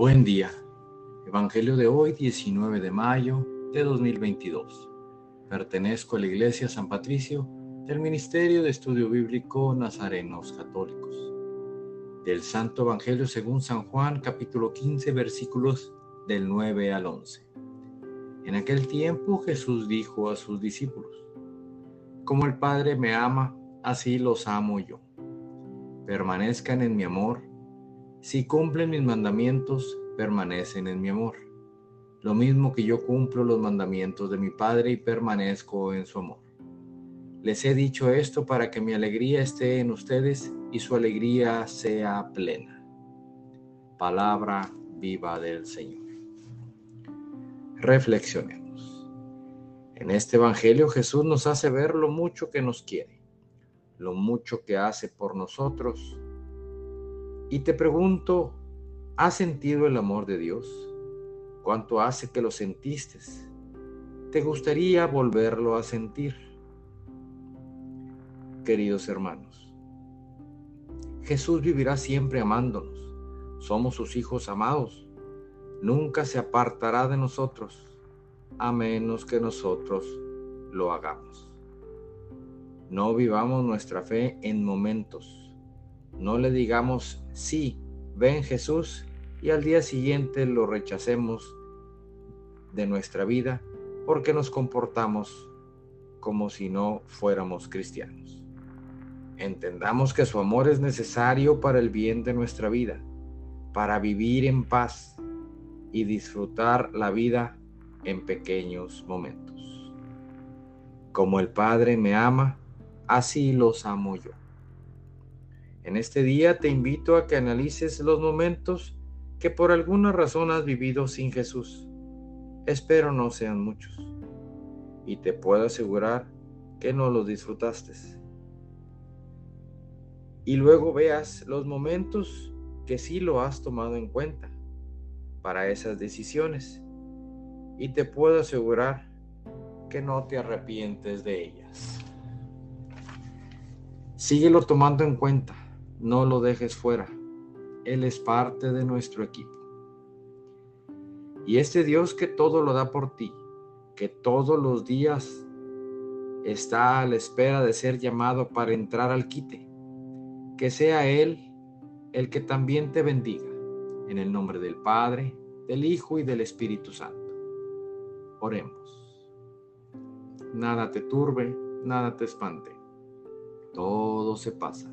Buen día. Evangelio de hoy, 19 de mayo de 2022. Pertenezco a la Iglesia San Patricio del Ministerio de Estudio Bíblico Nazarenos Católicos. Del Santo Evangelio según San Juan, capítulo 15, versículos del 9 al 11. En aquel tiempo Jesús dijo a sus discípulos, Como el Padre me ama, así los amo yo. Permanezcan en mi amor si cumplen mis mandamientos, permanecen en mi amor. Lo mismo que yo cumplo los mandamientos de mi Padre y permanezco en su amor. Les he dicho esto para que mi alegría esté en ustedes y su alegría sea plena. Palabra viva del Señor. Reflexionemos. En este Evangelio Jesús nos hace ver lo mucho que nos quiere, lo mucho que hace por nosotros y te pregunto, ¿has sentido el amor de Dios? ¿Cuánto hace que lo sentiste? ¿Te gustaría volverlo a sentir? Queridos hermanos, Jesús vivirá siempre amándonos. Somos sus hijos amados. Nunca se apartará de nosotros, a menos que nosotros lo hagamos. No vivamos nuestra fe en momentos no le digamos, sí, ven Jesús, y al día siguiente lo rechacemos de nuestra vida porque nos comportamos como si no fuéramos cristianos. Entendamos que su amor es necesario para el bien de nuestra vida, para vivir en paz y disfrutar la vida en pequeños momentos. Como el Padre me ama, así los amo yo. En este día te invito a que analices los momentos que por alguna razón has vivido sin Jesús. Espero no sean muchos. Y te puedo asegurar que no los disfrutaste. Y luego veas los momentos que sí lo has tomado en cuenta para esas decisiones. Y te puedo asegurar que no te arrepientes de ellas. Síguelo tomando en cuenta no lo dejes fuera. Él es parte de nuestro equipo. Y este Dios que todo lo da por ti, que todos los días está a la espera de ser llamado para entrar al quite, que sea Él el que también te bendiga. En el nombre del Padre, del Hijo y del Espíritu Santo. Oremos. Nada te turbe, nada te espante. Todo se pasa